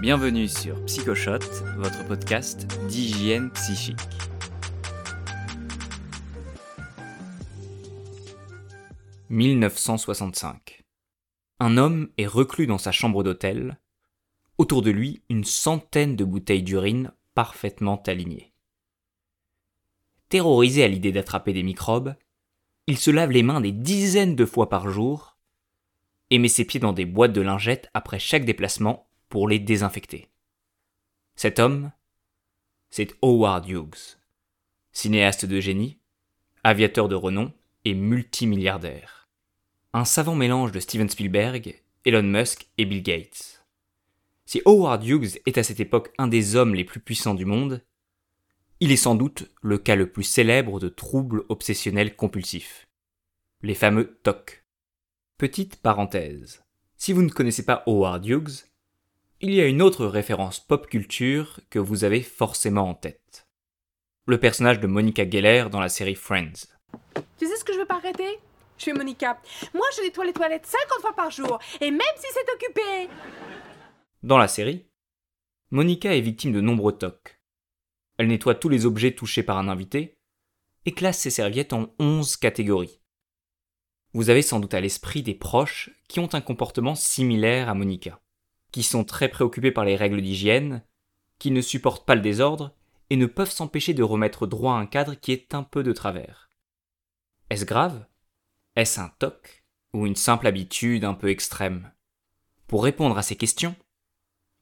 Bienvenue sur Psychoshot, votre podcast d'hygiène psychique. « 1965. Un homme est reclus dans sa chambre d'hôtel. Autour de lui, une centaine de bouteilles d'urine parfaitement alignées. Terrorisé à l'idée d'attraper des microbes, il se lave les mains des dizaines de fois par jour et met ses pieds dans des boîtes de lingettes après chaque déplacement pour les désinfecter. Cet homme, c'est Howard Hughes, cinéaste de génie, aviateur de renom et multimilliardaire. Un savant mélange de Steven Spielberg, Elon Musk et Bill Gates. Si Howard Hughes est à cette époque un des hommes les plus puissants du monde, il est sans doute le cas le plus célèbre de troubles obsessionnels compulsifs. Les fameux TOC. Petite parenthèse. Si vous ne connaissez pas Howard Hughes, il y a une autre référence pop culture que vous avez forcément en tête. Le personnage de Monica Geller dans la série Friends. Tu sais ce que je veux pas arrêter? Je suis Monica. Moi, je nettoie les toilettes 50 fois par jour, et même si c'est occupé. Dans la série, Monica est victime de nombreux tocs. Elle nettoie tous les objets touchés par un invité et classe ses serviettes en 11 catégories. Vous avez sans doute à l'esprit des proches qui ont un comportement similaire à Monica qui sont très préoccupés par les règles d'hygiène, qui ne supportent pas le désordre et ne peuvent s'empêcher de remettre droit un cadre qui est un peu de travers. Est-ce grave? Est-ce un toc ou une simple habitude un peu extrême? Pour répondre à ces questions,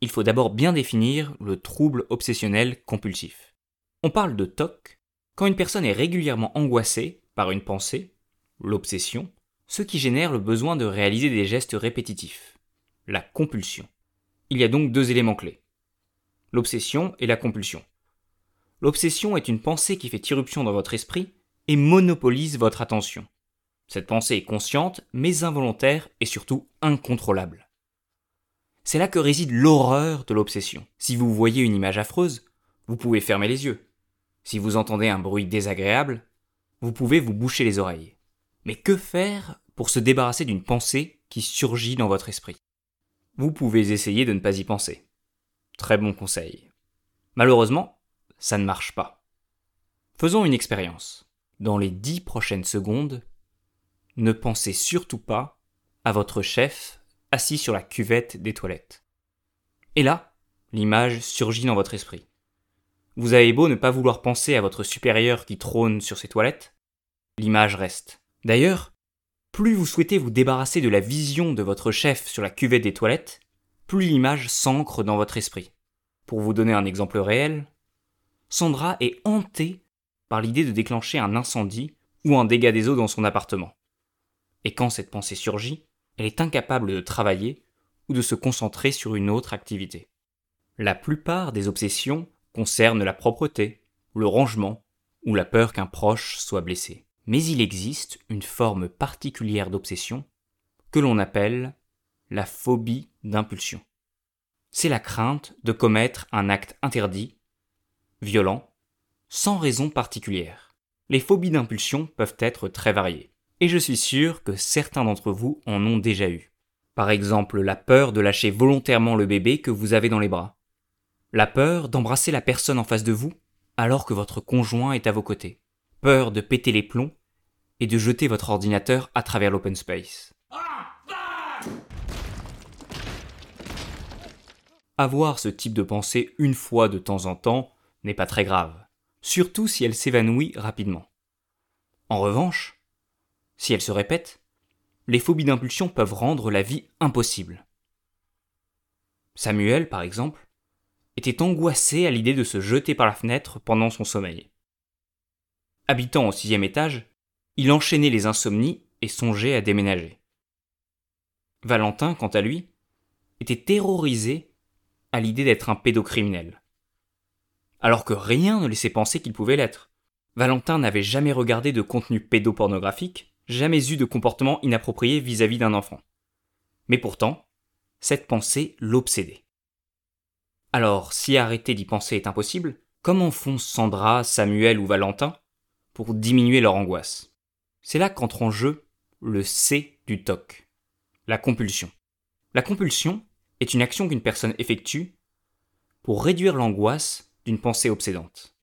il faut d'abord bien définir le trouble obsessionnel compulsif. On parle de toc quand une personne est régulièrement angoissée par une pensée, l'obsession, ce qui génère le besoin de réaliser des gestes répétitifs la compulsion. Il y a donc deux éléments clés. L'obsession et la compulsion. L'obsession est une pensée qui fait irruption dans votre esprit et monopolise votre attention. Cette pensée est consciente, mais involontaire et surtout incontrôlable. C'est là que réside l'horreur de l'obsession. Si vous voyez une image affreuse, vous pouvez fermer les yeux. Si vous entendez un bruit désagréable, vous pouvez vous boucher les oreilles. Mais que faire pour se débarrasser d'une pensée qui surgit dans votre esprit? Vous pouvez essayer de ne pas y penser. Très bon conseil. Malheureusement, ça ne marche pas. Faisons une expérience. Dans les dix prochaines secondes, ne pensez surtout pas à votre chef assis sur la cuvette des toilettes. Et là, l'image surgit dans votre esprit. Vous avez beau ne pas vouloir penser à votre supérieur qui trône sur ses toilettes, l'image reste. D'ailleurs, plus vous souhaitez vous débarrasser de la vision de votre chef sur la cuvette des toilettes, plus l'image s'ancre dans votre esprit. Pour vous donner un exemple réel, Sandra est hantée par l'idée de déclencher un incendie ou un dégât des eaux dans son appartement. Et quand cette pensée surgit, elle est incapable de travailler ou de se concentrer sur une autre activité. La plupart des obsessions concernent la propreté, le rangement ou la peur qu'un proche soit blessé. Mais il existe une forme particulière d'obsession que l'on appelle la phobie d'impulsion. C'est la crainte de commettre un acte interdit, violent, sans raison particulière. Les phobies d'impulsion peuvent être très variées, et je suis sûr que certains d'entre vous en ont déjà eu. Par exemple, la peur de lâcher volontairement le bébé que vous avez dans les bras. La peur d'embrasser la personne en face de vous alors que votre conjoint est à vos côtés peur de péter les plombs et de jeter votre ordinateur à travers l'open space. Avoir ce type de pensée une fois de temps en temps n'est pas très grave, surtout si elle s'évanouit rapidement. En revanche, si elle se répète, les phobies d'impulsion peuvent rendre la vie impossible. Samuel, par exemple, était angoissé à l'idée de se jeter par la fenêtre pendant son sommeil. Habitant au sixième étage, il enchaînait les insomnies et songeait à déménager. Valentin, quant à lui, était terrorisé à l'idée d'être un pédocriminel. Alors que rien ne laissait penser qu'il pouvait l'être. Valentin n'avait jamais regardé de contenu pédopornographique, jamais eu de comportement inapproprié vis-à-vis d'un enfant. Mais pourtant, cette pensée l'obsédait. Alors, si arrêter d'y penser est impossible, comment font Sandra, Samuel ou Valentin pour diminuer leur angoisse. C'est là qu'entre en jeu le C du TOC, la compulsion. La compulsion est une action qu'une personne effectue pour réduire l'angoisse d'une pensée obsédante.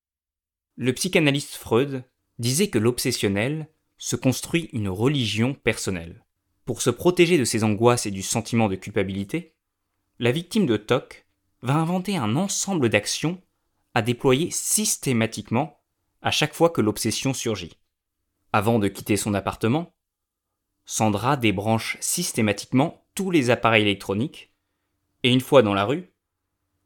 Le psychanalyste Freud disait que l'obsessionnel se construit une religion personnelle. Pour se protéger de ses angoisses et du sentiment de culpabilité, la victime de TOC va inventer un ensemble d'actions à déployer systématiquement à chaque fois que l'obsession surgit. Avant de quitter son appartement, Sandra débranche systématiquement tous les appareils électroniques, et une fois dans la rue,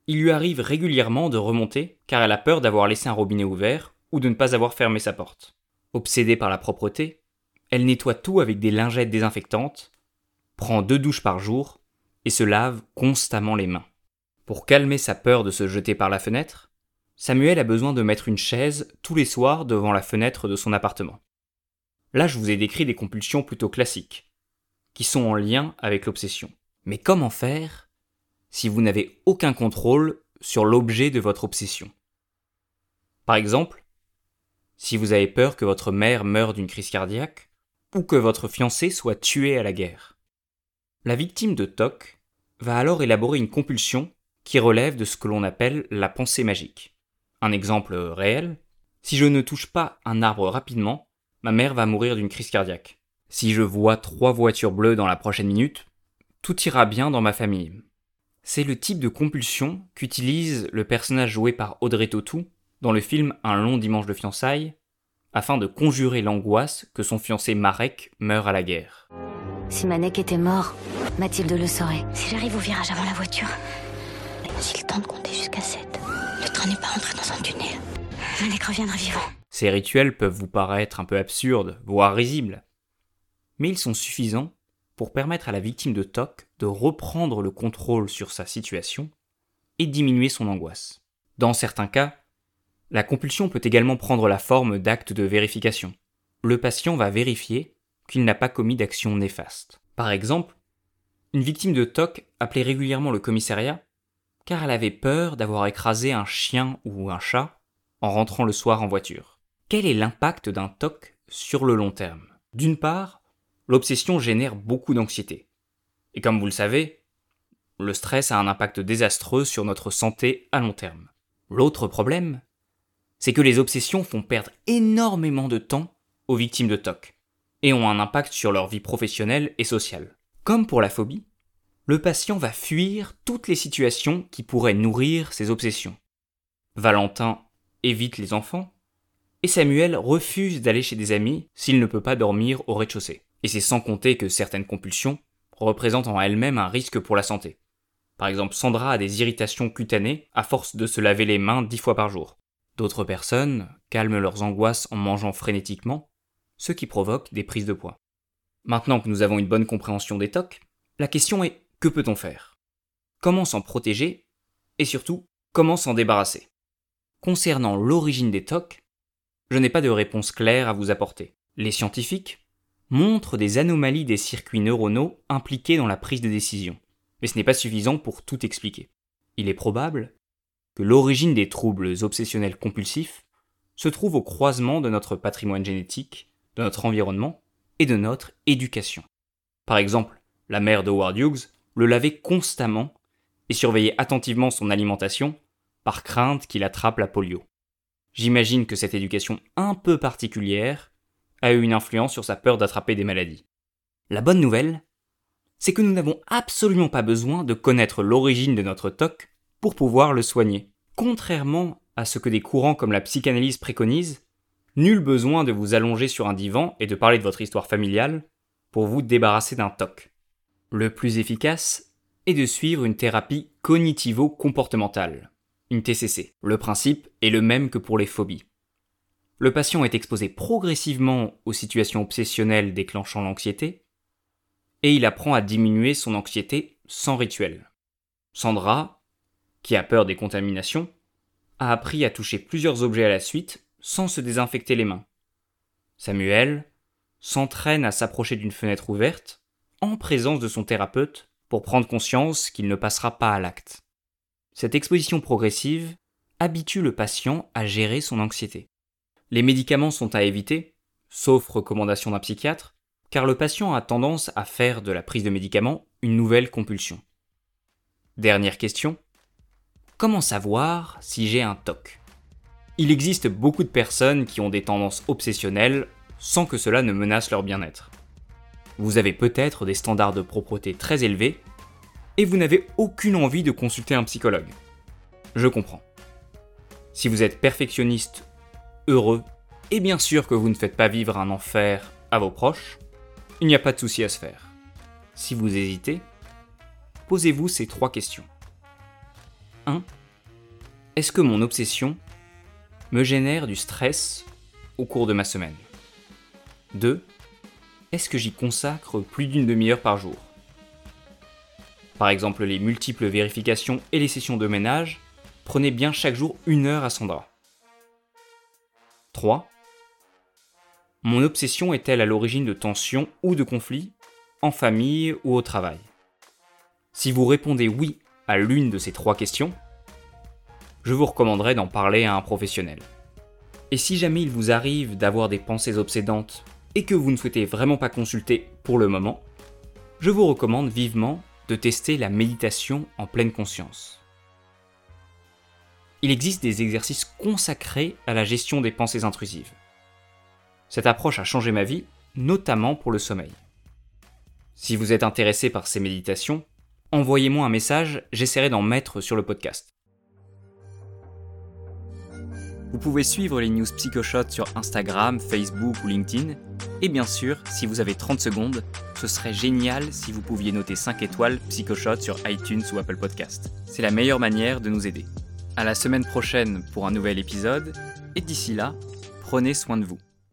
il lui arrive régulièrement de remonter car elle a peur d'avoir laissé un robinet ouvert ou de ne pas avoir fermé sa porte. Obsédée par la propreté, elle nettoie tout avec des lingettes désinfectantes, prend deux douches par jour et se lave constamment les mains. Pour calmer sa peur de se jeter par la fenêtre, Samuel a besoin de mettre une chaise tous les soirs devant la fenêtre de son appartement. Là, je vous ai décrit des compulsions plutôt classiques, qui sont en lien avec l'obsession. Mais comment faire si vous n'avez aucun contrôle sur l'objet de votre obsession? Par exemple, si vous avez peur que votre mère meure d'une crise cardiaque, ou que votre fiancé soit tué à la guerre. La victime de TOC va alors élaborer une compulsion qui relève de ce que l'on appelle la pensée magique. Un exemple réel, si je ne touche pas un arbre rapidement, ma mère va mourir d'une crise cardiaque. Si je vois trois voitures bleues dans la prochaine minute, tout ira bien dans ma famille. C'est le type de compulsion qu'utilise le personnage joué par Audrey Tautou dans le film Un long dimanche de fiançailles, afin de conjurer l'angoisse que son fiancé Marek meurt à la guerre. Si Manek était mort, Mathilde le saurait. Si j'arrive au virage avant la voiture, si le temps de compter jusqu'à 7, dans un reviendra vivant. Ces rituels peuvent vous paraître un peu absurdes, voire risibles, mais ils sont suffisants pour permettre à la victime de TOC de reprendre le contrôle sur sa situation et diminuer son angoisse. Dans certains cas, la compulsion peut également prendre la forme d'actes de vérification. Le patient va vérifier qu'il n'a pas commis d'action néfaste. Par exemple, une victime de TOC appelait régulièrement le commissariat car elle avait peur d'avoir écrasé un chien ou un chat en rentrant le soir en voiture. Quel est l'impact d'un TOC sur le long terme? D'une part, l'obsession génère beaucoup d'anxiété. Et comme vous le savez, le stress a un impact désastreux sur notre santé à long terme. L'autre problème, c'est que les obsessions font perdre énormément de temps aux victimes de TOC et ont un impact sur leur vie professionnelle et sociale. Comme pour la phobie, le patient va fuir toutes les situations qui pourraient nourrir ses obsessions. Valentin évite les enfants, et Samuel refuse d'aller chez des amis s'il ne peut pas dormir au rez-de-chaussée. Et c'est sans compter que certaines compulsions représentent en elles-mêmes un risque pour la santé. Par exemple, Sandra a des irritations cutanées à force de se laver les mains dix fois par jour. D'autres personnes calment leurs angoisses en mangeant frénétiquement, ce qui provoque des prises de poids. Maintenant que nous avons une bonne compréhension des TOC, la question est que peut-on faire? Comment s'en protéger? Et surtout, comment s'en débarrasser? Concernant l'origine des TOC, je n'ai pas de réponse claire à vous apporter. Les scientifiques montrent des anomalies des circuits neuronaux impliqués dans la prise de décision, mais ce n'est pas suffisant pour tout expliquer. Il est probable que l'origine des troubles obsessionnels compulsifs se trouve au croisement de notre patrimoine génétique, de notre environnement et de notre éducation. Par exemple, la mère de Howard Hughes le lavait constamment et surveillait attentivement son alimentation par crainte qu'il attrape la polio. J'imagine que cette éducation un peu particulière a eu une influence sur sa peur d'attraper des maladies. La bonne nouvelle, c'est que nous n'avons absolument pas besoin de connaître l'origine de notre TOC pour pouvoir le soigner. Contrairement à ce que des courants comme la psychanalyse préconisent, nul besoin de vous allonger sur un divan et de parler de votre histoire familiale pour vous débarrasser d'un TOC. Le plus efficace est de suivre une thérapie cognitivo-comportementale, une TCC. Le principe est le même que pour les phobies. Le patient est exposé progressivement aux situations obsessionnelles déclenchant l'anxiété, et il apprend à diminuer son anxiété sans rituel. Sandra qui a peur des contaminations, a appris à toucher plusieurs objets à la suite sans se désinfecter les mains. Samuel s'entraîne à s'approcher d'une fenêtre ouverte en présence de son thérapeute pour prendre conscience qu'il ne passera pas à l'acte. Cette exposition progressive habitue le patient à gérer son anxiété. Les médicaments sont à éviter, sauf recommandation d'un psychiatre, car le patient a tendance à faire de la prise de médicaments une nouvelle compulsion. Dernière question, Comment savoir si j'ai un TOC? Il existe beaucoup de personnes qui ont des tendances obsessionnelles sans que cela ne menace leur bien-être. Vous avez peut-être des standards de propreté très élevés et vous n'avez aucune envie de consulter un psychologue. Je comprends. Si vous êtes perfectionniste, heureux, et bien sûr que vous ne faites pas vivre un enfer à vos proches, il n'y a pas de souci à se faire. Si vous hésitez, posez-vous ces trois questions. 1. Est-ce que mon obsession me génère du stress au cours de ma semaine? 2. Est-ce que j'y consacre plus d'une demi-heure par jour? Par exemple, les multiples vérifications et les sessions de ménage, prenez bien chaque jour une heure à Sandra. 3. Mon obsession est-elle à l'origine de tensions ou de conflits, en famille ou au travail? Si vous répondez oui à l'une de ces trois questions, je vous recommanderais d'en parler à un professionnel. Et si jamais il vous arrive d'avoir des pensées obsédantes et que vous ne souhaitez vraiment pas consulter pour le moment, je vous recommande vivement de tester la méditation en pleine conscience. Il existe des exercices consacrés à la gestion des pensées intrusives. Cette approche a changé ma vie, notamment pour le sommeil. Si vous êtes intéressé par ces méditations, envoyez-moi un message, j'essaierai d'en mettre sur le podcast. Vous pouvez suivre les news PsychoShot sur Instagram, Facebook ou LinkedIn. Et bien sûr, si vous avez 30 secondes, ce serait génial si vous pouviez noter 5 étoiles PsychoShot sur iTunes ou Apple Podcast. C'est la meilleure manière de nous aider. À la semaine prochaine pour un nouvel épisode, et d'ici là, prenez soin de vous.